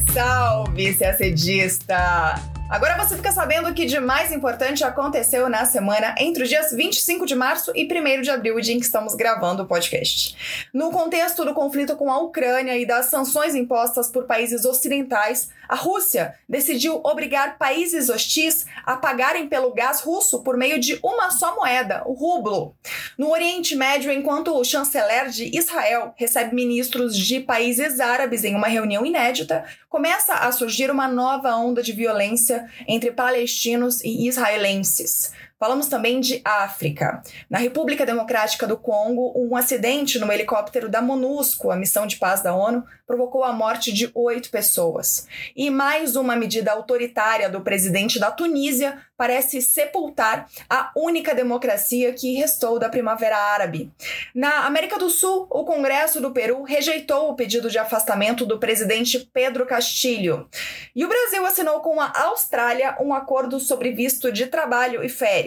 Salve, salve, CACDista! Agora você fica sabendo o que de mais importante aconteceu na semana entre os dias 25 de março e 1 de abril, o dia em que estamos gravando o podcast. No contexto do conflito com a Ucrânia e das sanções impostas por países ocidentais, a Rússia decidiu obrigar países hostis a pagarem pelo gás russo por meio de uma só moeda, o rublo. No Oriente Médio, enquanto o chanceler de Israel recebe ministros de países árabes em uma reunião inédita, começa a surgir uma nova onda de violência entre palestinos e israelenses. Falamos também de África. Na República Democrática do Congo, um acidente no helicóptero da MONUSCO, a missão de paz da ONU, provocou a morte de oito pessoas. E mais uma medida autoritária do presidente da Tunísia parece sepultar a única democracia que restou da Primavera Árabe. Na América do Sul, o Congresso do Peru rejeitou o pedido de afastamento do presidente Pedro Castilho. E o Brasil assinou com a Austrália um acordo sobre visto de trabalho e férias.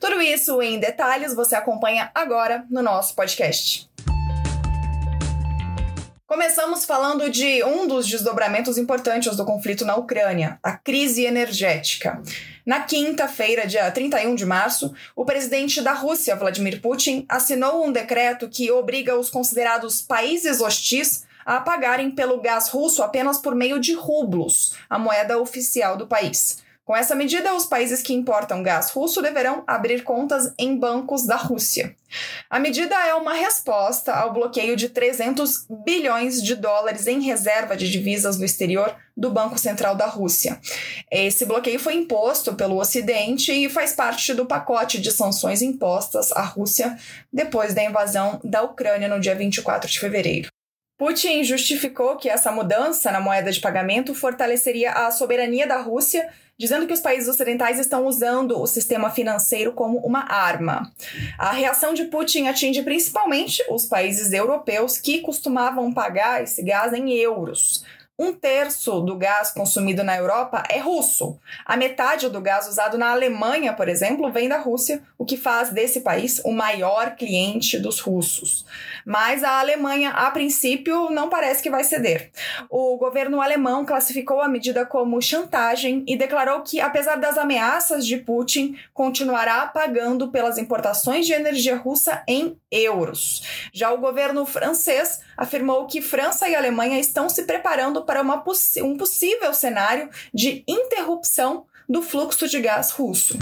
Tudo isso em detalhes você acompanha agora no nosso podcast. Começamos falando de um dos desdobramentos importantes do conflito na Ucrânia, a crise energética. Na quinta-feira, dia 31 de março, o presidente da Rússia, Vladimir Putin, assinou um decreto que obriga os considerados países hostis a pagarem pelo gás russo apenas por meio de rublos, a moeda oficial do país. Com essa medida, os países que importam gás russo deverão abrir contas em bancos da Rússia. A medida é uma resposta ao bloqueio de 300 bilhões de dólares em reserva de divisas no exterior do Banco Central da Rússia. Esse bloqueio foi imposto pelo Ocidente e faz parte do pacote de sanções impostas à Rússia depois da invasão da Ucrânia no dia 24 de fevereiro. Putin justificou que essa mudança na moeda de pagamento fortaleceria a soberania da Rússia dizendo que os países ocidentais estão usando o sistema financeiro como uma arma. A reação de Putin atinge principalmente os países europeus que costumavam pagar esse gás em euros. Um terço do gás consumido na Europa é russo. A metade do gás usado na Alemanha, por exemplo, vem da Rússia, o que faz desse país o maior cliente dos russos. Mas a Alemanha, a princípio, não parece que vai ceder. O governo alemão classificou a medida como chantagem e declarou que, apesar das ameaças de Putin, continuará pagando pelas importações de energia russa em euros. Já o governo francês afirmou que França e Alemanha estão se preparando para um possível cenário de interrupção do fluxo de gás russo.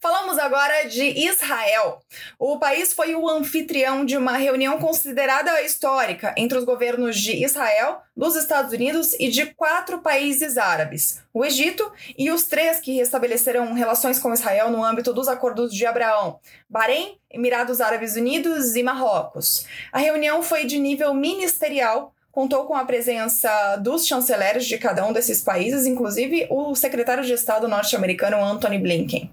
Falamos agora de Israel. O país foi o anfitrião de uma reunião considerada histórica entre os governos de Israel, dos Estados Unidos e de quatro países árabes: o Egito e os três que restabeleceram relações com Israel no âmbito dos Acordos de Abraão: Bahrein, Emirados Árabes Unidos e Marrocos. A reunião foi de nível ministerial contou com a presença dos chanceleres de cada um desses países, inclusive o secretário de Estado norte-americano Anthony Blinken.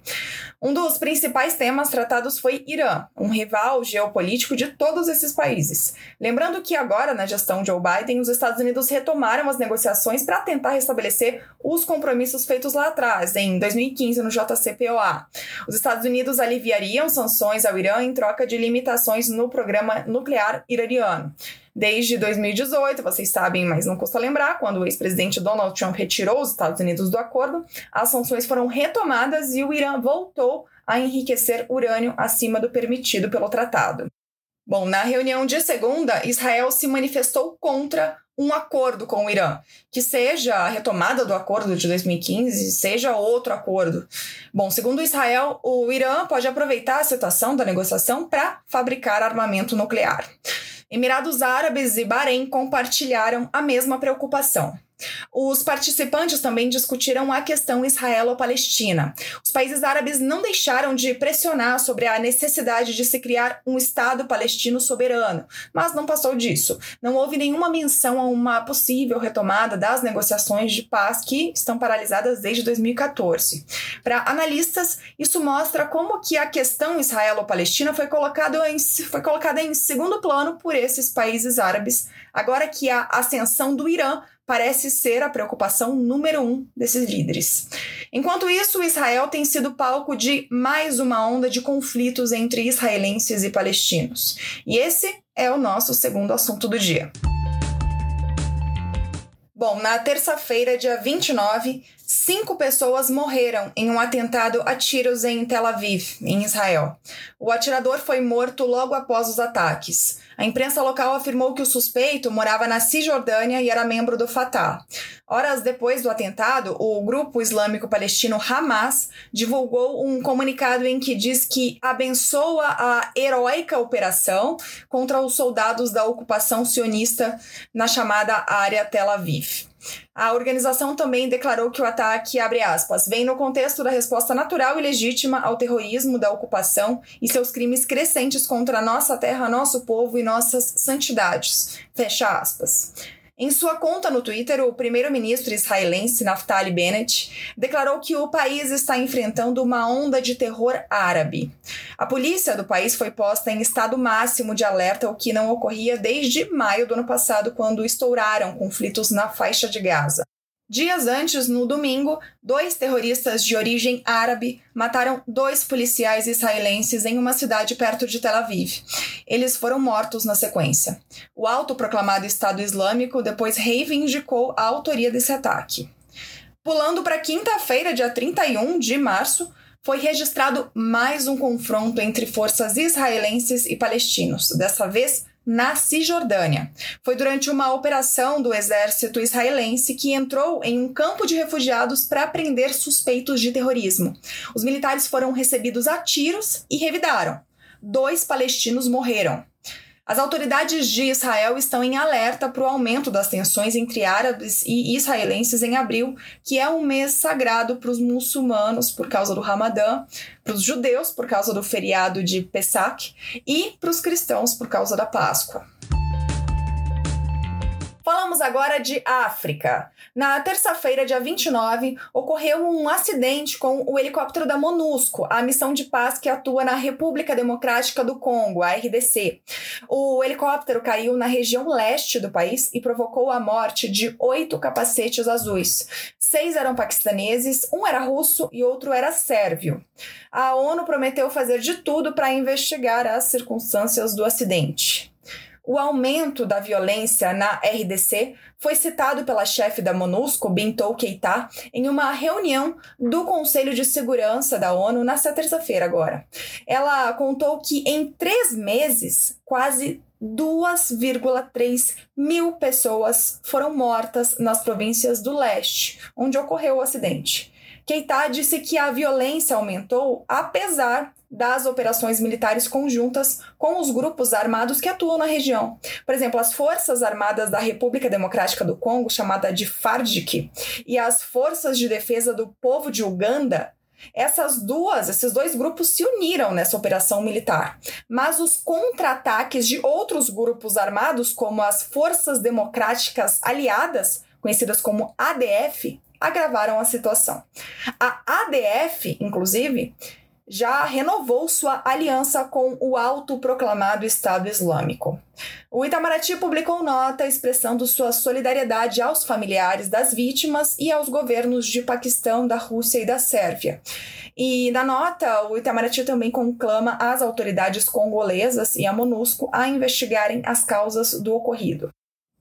Um dos principais temas tratados foi Irã, um rival geopolítico de todos esses países. Lembrando que agora, na gestão Joe Biden, os Estados Unidos retomaram as negociações para tentar restabelecer os compromissos feitos lá atrás, em 2015, no JCPOA. Os Estados Unidos aliviariam sanções ao Irã em troca de limitações no programa nuclear iraniano. Desde 2018, vocês sabem, mas não custa lembrar, quando o ex-presidente Donald Trump retirou os Estados Unidos do acordo, as sanções foram retomadas e o Irã voltou a enriquecer urânio acima do permitido pelo tratado. Bom, na reunião de segunda, Israel se manifestou contra um acordo com o Irã, que seja a retomada do acordo de 2015, seja outro acordo. Bom, segundo Israel, o Irã pode aproveitar a situação da negociação para fabricar armamento nuclear. Emirados Árabes e Bahrein compartilharam a mesma preocupação. Os participantes também discutiram a questão israelo-palestina. Os países árabes não deixaram de pressionar sobre a necessidade de se criar um Estado palestino soberano, mas não passou disso. Não houve nenhuma menção a uma possível retomada das negociações de paz que estão paralisadas desde 2014. Para analistas, isso mostra como que a questão israelo-palestina foi, foi colocada em segundo plano por esses países árabes, agora que a ascensão do Irã parece ser a preocupação número um desses líderes. Enquanto isso, Israel tem sido palco de mais uma onda de conflitos entre israelenses e palestinos. E esse é o nosso segundo assunto do dia. Bom, na terça-feira, dia 29, cinco pessoas morreram em um atentado a tiros em Tel Aviv, em Israel. O atirador foi morto logo após os ataques. A imprensa local afirmou que o suspeito morava na Cisjordânia e era membro do Fatah. Horas depois do atentado, o grupo islâmico palestino Hamas divulgou um comunicado em que diz que abençoa a heróica operação contra os soldados da ocupação sionista na chamada área Tel Aviv. A organização também declarou que o ataque, abre aspas, vem no contexto da resposta natural e legítima ao terrorismo da ocupação e seus crimes crescentes contra nossa terra, nosso povo e nossas santidades. Fecha aspas. Em sua conta no Twitter, o primeiro-ministro israelense Naftali Bennett declarou que o país está enfrentando uma onda de terror árabe. A polícia do país foi posta em estado máximo de alerta, o que não ocorria desde maio do ano passado, quando estouraram conflitos na faixa de Gaza. Dias antes, no domingo, dois terroristas de origem árabe mataram dois policiais israelenses em uma cidade perto de Tel Aviv. Eles foram mortos na sequência. O autoproclamado Estado Islâmico depois reivindicou a autoria desse ataque. Pulando para quinta-feira, dia 31 de março, foi registrado mais um confronto entre forças israelenses e palestinos, dessa vez na Cisjordânia. Foi durante uma operação do exército israelense que entrou em um campo de refugiados para prender suspeitos de terrorismo. Os militares foram recebidos a tiros e revidaram. Dois palestinos morreram. As autoridades de Israel estão em alerta para o aumento das tensões entre árabes e israelenses em abril, que é um mês sagrado para os muçulmanos por causa do Ramadã, para os judeus por causa do feriado de Pesach e para os cristãos por causa da Páscoa. Falamos agora de África. Na terça-feira, dia 29, ocorreu um acidente com o helicóptero da MONUSCO, a missão de paz que atua na República Democrática do Congo, a RDC. O helicóptero caiu na região leste do país e provocou a morte de oito capacetes azuis. Seis eram paquistaneses, um era russo e outro era sérvio. A ONU prometeu fazer de tudo para investigar as circunstâncias do acidente. O aumento da violência na RDC foi citado pela chefe da MONUSCO, Bintou Keita, em uma reunião do Conselho de Segurança da ONU nesta terça-feira agora. Ela contou que em três meses, quase 2,3 mil pessoas foram mortas nas províncias do leste, onde ocorreu o acidente. Keita disse que a violência aumentou apesar das operações militares conjuntas com os grupos armados que atuam na região. Por exemplo, as Forças Armadas da República Democrática do Congo, chamada de FARDC, e as Forças de Defesa do Povo de Uganda, essas duas, esses dois grupos se uniram nessa operação militar. Mas os contra-ataques de outros grupos armados, como as Forças Democráticas Aliadas, conhecidas como ADF, agravaram a situação. A ADF, inclusive, já renovou sua aliança com o autoproclamado Estado Islâmico. O Itamaraty publicou nota expressando sua solidariedade aos familiares das vítimas e aos governos de Paquistão, da Rússia e da Sérvia. E na nota, o Itamaraty também conclama as autoridades congolesas e a MONUSCO a investigarem as causas do ocorrido.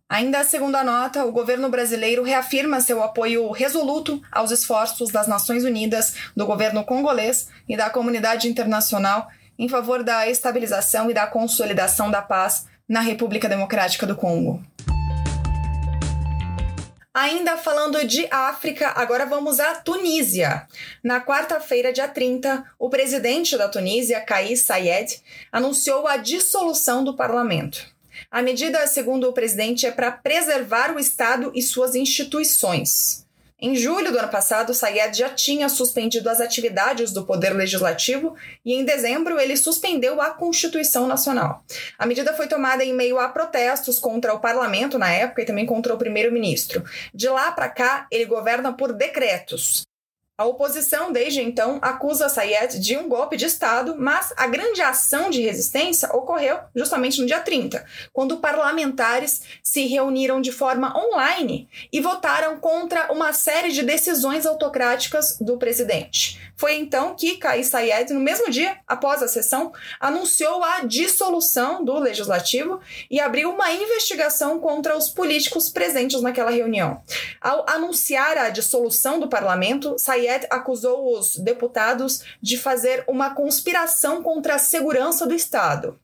Ainda segundo a nota, o governo brasileiro reafirma seu apoio resoluto aos esforços das Nações Unidas, do governo congolês e da comunidade internacional em favor da estabilização e da consolidação da paz na República Democrática do Congo. Ainda falando de África, agora vamos à Tunísia. Na quarta-feira, dia 30, o presidente da Tunísia, Kais Saied, anunciou a dissolução do parlamento. A medida, segundo o presidente, é para preservar o Estado e suas instituições. Em julho do ano passado, Sayed já tinha suspendido as atividades do Poder Legislativo e, em dezembro, ele suspendeu a Constituição Nacional. A medida foi tomada em meio a protestos contra o parlamento na época e também contra o primeiro-ministro. De lá para cá, ele governa por decretos. A oposição, desde então, acusa Sayed de um golpe de Estado, mas a grande ação de resistência ocorreu justamente no dia 30, quando parlamentares se reuniram de forma online e votaram contra uma série de decisões autocráticas do presidente. Foi então que Kais Sayed, no mesmo dia após a sessão, anunciou a dissolução do legislativo e abriu uma investigação contra os políticos presentes naquela reunião. Ao anunciar a dissolução do parlamento, Sayed acusou os deputados de fazer uma conspiração contra a segurança do Estado.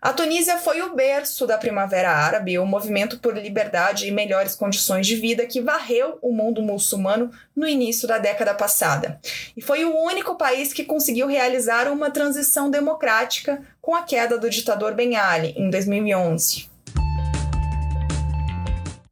A Tunísia foi o berço da Primavera Árabe, o movimento por liberdade e melhores condições de vida que varreu o mundo muçulmano no início da década passada. E foi o único país que conseguiu realizar uma transição democrática com a queda do ditador Ben Ali em 2011.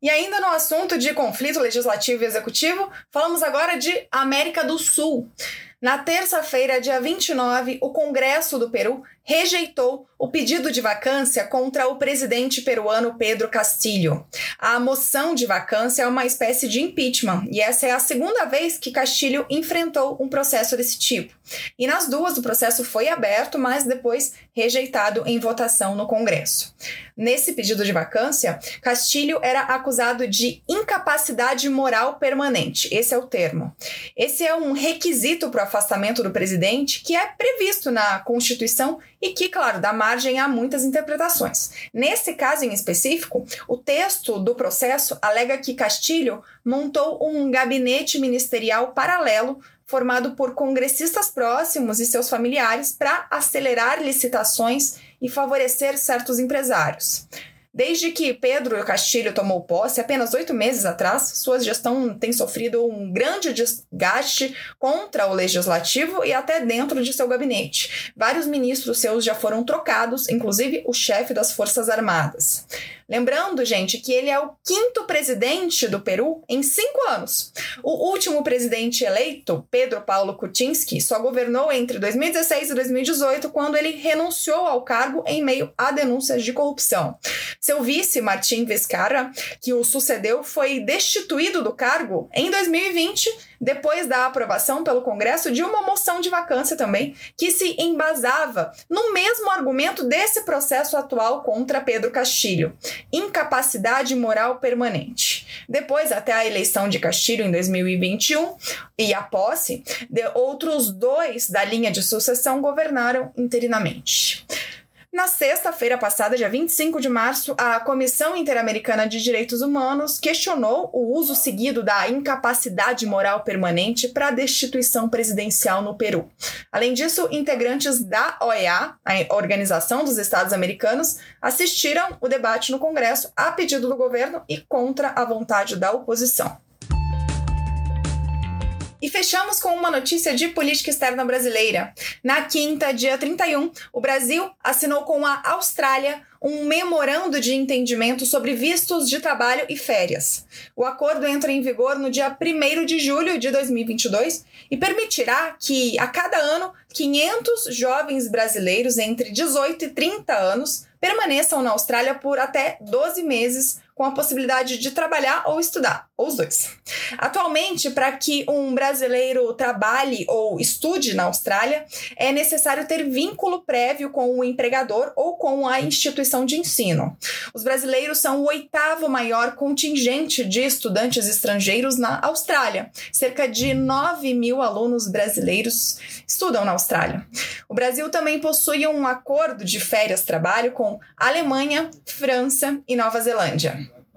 E ainda no assunto de conflito legislativo e executivo, falamos agora de América do Sul. Na terça-feira, dia 29, o Congresso do Peru rejeitou o pedido de vacância contra o presidente peruano Pedro Castillo. A moção de vacância é uma espécie de impeachment e essa é a segunda vez que Castillo enfrentou um processo desse tipo. E nas duas o processo foi aberto, mas depois rejeitado em votação no Congresso. Nesse pedido de vacância, Castillo era acusado de incapacidade moral permanente. Esse é o termo. Esse é um requisito para o afastamento do presidente que é previsto na Constituição e que, claro, dá margem a muitas interpretações. Nesse caso em específico, o texto do processo alega que Castilho montou um gabinete ministerial paralelo formado por congressistas próximos e seus familiares para acelerar licitações e favorecer certos empresários. Desde que Pedro Castilho tomou posse, apenas oito meses atrás, sua gestão tem sofrido um grande desgaste contra o legislativo e até dentro de seu gabinete. Vários ministros seus já foram trocados, inclusive o chefe das Forças Armadas. Lembrando, gente, que ele é o quinto presidente do Peru em cinco anos. O último presidente eleito, Pedro Paulo Kuczynski, só governou entre 2016 e 2018, quando ele renunciou ao cargo em meio a denúncias de corrupção. Seu vice, Martim Vizcarra, que o sucedeu, foi destituído do cargo em 2020 depois da aprovação pelo Congresso de uma moção de vacância também, que se embasava no mesmo argumento desse processo atual contra Pedro Castilho: incapacidade moral permanente. Depois, até a eleição de Castilho em 2021 e a posse, outros dois da linha de sucessão governaram interinamente. Na sexta-feira passada, dia 25 de março, a Comissão Interamericana de Direitos Humanos questionou o uso seguido da incapacidade moral permanente para a destituição presidencial no Peru. Além disso, integrantes da OEA, a Organização dos Estados Americanos, assistiram o debate no Congresso a pedido do governo e contra a vontade da oposição. E fechamos com uma notícia de política externa brasileira. Na quinta, dia 31, o Brasil assinou com a Austrália um memorando de entendimento sobre vistos de trabalho e férias. O acordo entra em vigor no dia 1 de julho de 2022 e permitirá que, a cada ano, 500 jovens brasileiros entre 18 e 30 anos permaneçam na Austrália por até 12 meses com a possibilidade de trabalhar ou estudar, ou os dois. Atualmente, para que um brasileiro trabalhe ou estude na Austrália, é necessário ter vínculo prévio com o empregador ou com a instituição de ensino. Os brasileiros são o oitavo maior contingente de estudantes estrangeiros na Austrália. Cerca de 9 mil alunos brasileiros estudam na Austrália. O Brasil também possui um acordo de férias-trabalho com Alemanha, França e Nova Zelândia.